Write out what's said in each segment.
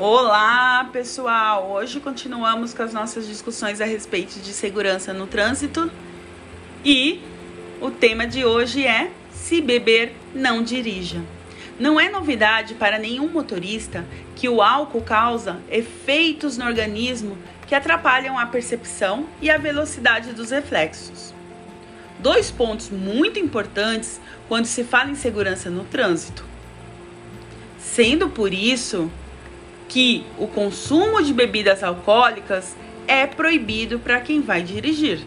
Olá, pessoal! Hoje continuamos com as nossas discussões a respeito de segurança no trânsito e o tema de hoje é: se beber, não dirija. Não é novidade para nenhum motorista que o álcool causa efeitos no organismo que atrapalham a percepção e a velocidade dos reflexos. Dois pontos muito importantes quando se fala em segurança no trânsito. Sendo por isso que o consumo de bebidas alcoólicas é proibido para quem vai dirigir.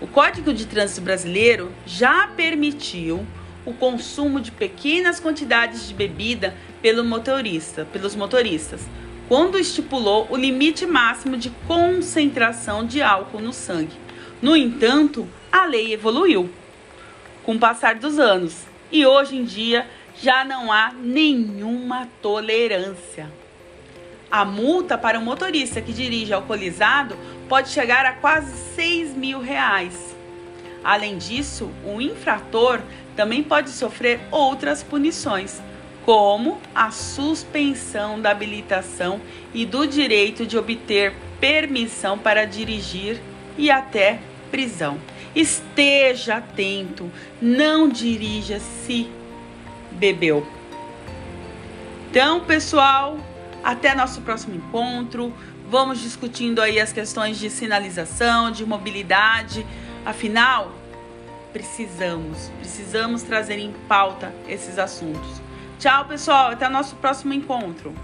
O Código de Trânsito Brasileiro já permitiu o consumo de pequenas quantidades de bebida pelo motorista, pelos motoristas, quando estipulou o limite máximo de concentração de álcool no sangue. No entanto, a lei evoluiu com o passar dos anos e hoje em dia já não há nenhuma tolerância. A multa para o motorista que dirige alcoolizado pode chegar a quase 6 mil reais. Além disso, o infrator também pode sofrer outras punições, como a suspensão da habilitação e do direito de obter permissão para dirigir e até prisão. Esteja atento, não dirija se bebeu. Então, pessoal, até nosso próximo encontro. Vamos discutindo aí as questões de sinalização, de mobilidade. Afinal, precisamos, precisamos trazer em pauta esses assuntos. Tchau, pessoal, até nosso próximo encontro.